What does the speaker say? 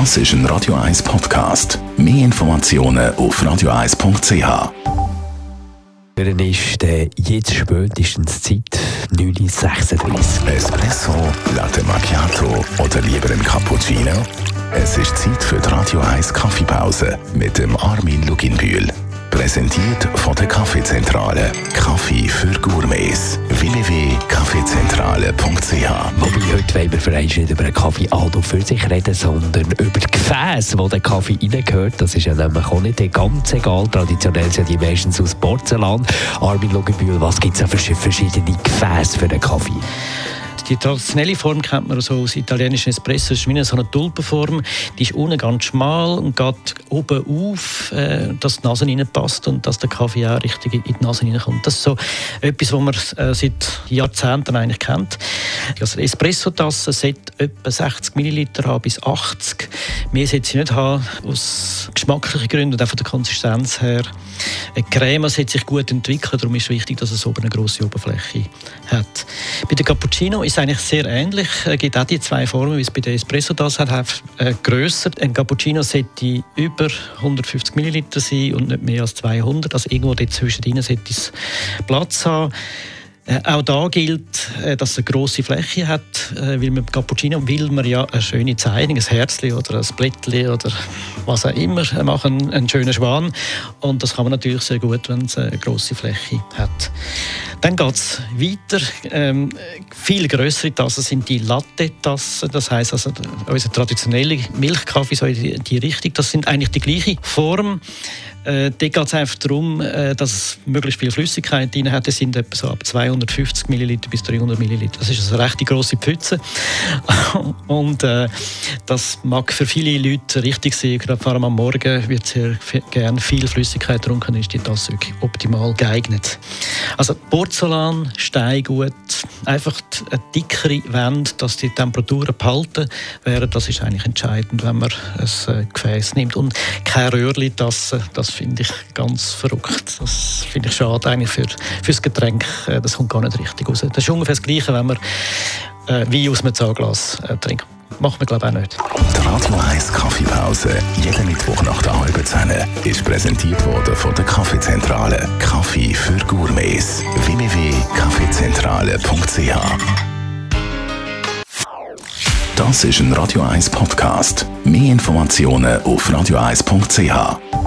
Das ist ein Radio 1 Podcast. Mehr Informationen auf radio1.ch. Dann ist äh, jetzt spätestens Zeit 9.36 Uhr. Espresso, Latte Macchiato oder lieber ein Cappuccino? Es ist Zeit für die Radio 1 Kaffeepause mit dem Armin Luginbühl. Präsentiert von der Kaffeezentrale. Kaffee für Gourmets. www.kaffeezentrale.ch Wobei heute wollen wir nicht über einen Kaffee Aldo für sich reden, sondern über die Gefäße, wo der Kaffee reingehört. Das ist ja nämlich auch nicht ganz egal. Traditionell sind die meistens aus Porzellan. Armin Luginbühl, was gibt es für verschiedene Gefäße für den Kaffee? Die traditionelle Form kennt man so aus italienischen Espresso. Das ist wie so eine Tulpenform. Die ist unten ganz schmal und geht oben auf, äh, dass die Nase reinpasst und dass der Kaffee auch richtig in die Nase reinkommt. Das ist so etwas, was man äh, seit Jahrzehnten eigentlich kennt. Also Espresso-Tasse sollte etwa 60 Milliliter haben bis 80. Mehr sollte sie nicht haben, aus geschmacklichen Gründen und auch von der Konsistenz her. Eine Creme sollte sich gut entwickeln, darum ist es wichtig, dass es oben eine grosse Oberfläche hat. Bei der Cappuccino ist eigentlich sehr ähnlich. Es gibt auch die zwei Formen, wie es bei der Espresso das hat, äh, grösser. Ein Cappuccino sollte über 150 Milliliter sein und nicht mehr als 200. Also irgendwo dazwischen sollte es Platz haben. Äh, auch da gilt, äh, dass es eine grosse Fläche hat, äh, weil man Cappuccino will man ja eine schöne Zeichnung, ein Herzli oder ein Blättli oder was auch immer machen, einen schönen Schwan. Und das kann man natürlich sehr gut, wenn es eine grosse Fläche hat. Dann geht es weiter. Ähm, viel größere Tassen sind die Latte-Tassen. Das heißt also, unsere traditionelle Milchkaffee so in die, die Richtung. Das sind eigentlich die gleiche Form. Äh, dort geht es einfach darum, äh, dass es möglichst viel Flüssigkeit drin hat. Das sind etwa so ab 250 ml bis 300 ml. Das ist also eine recht grosse Pfütze. Und äh, das mag für viele Leute richtig sein. Gerade vor allem am Morgen wird sehr gerne viel Flüssigkeit getrunken, ist die Tasse wirklich optimal geeignet. Also Porzellan, Steingut, einfach eine dickere Wände, dass die Temperaturen behalten werden, das ist eigentlich entscheidend, wenn man ein äh, Gefäß nimmt. Und keine Röhrli-Tasse, das finde ich ganz verrückt. Das finde ich schade eigentlich für, für das Getränk. Äh, das kommt gar nicht richtig raus. Das ist ungefähr das Gleiche, wenn man äh, Wein aus einem Zahnglas äh, trinkt. Macht man, glaube ich, auch nicht. Die Radio 1 Kaffeepause, jeden Mittwoch nach der halben Zehn, ist präsentiert worden von der Kaffeezentrale. Kaffee für Gourmets. www.kaffeezentrale.ch Das ist ein Radio 1 Podcast. Mehr Informationen auf radio1.ch.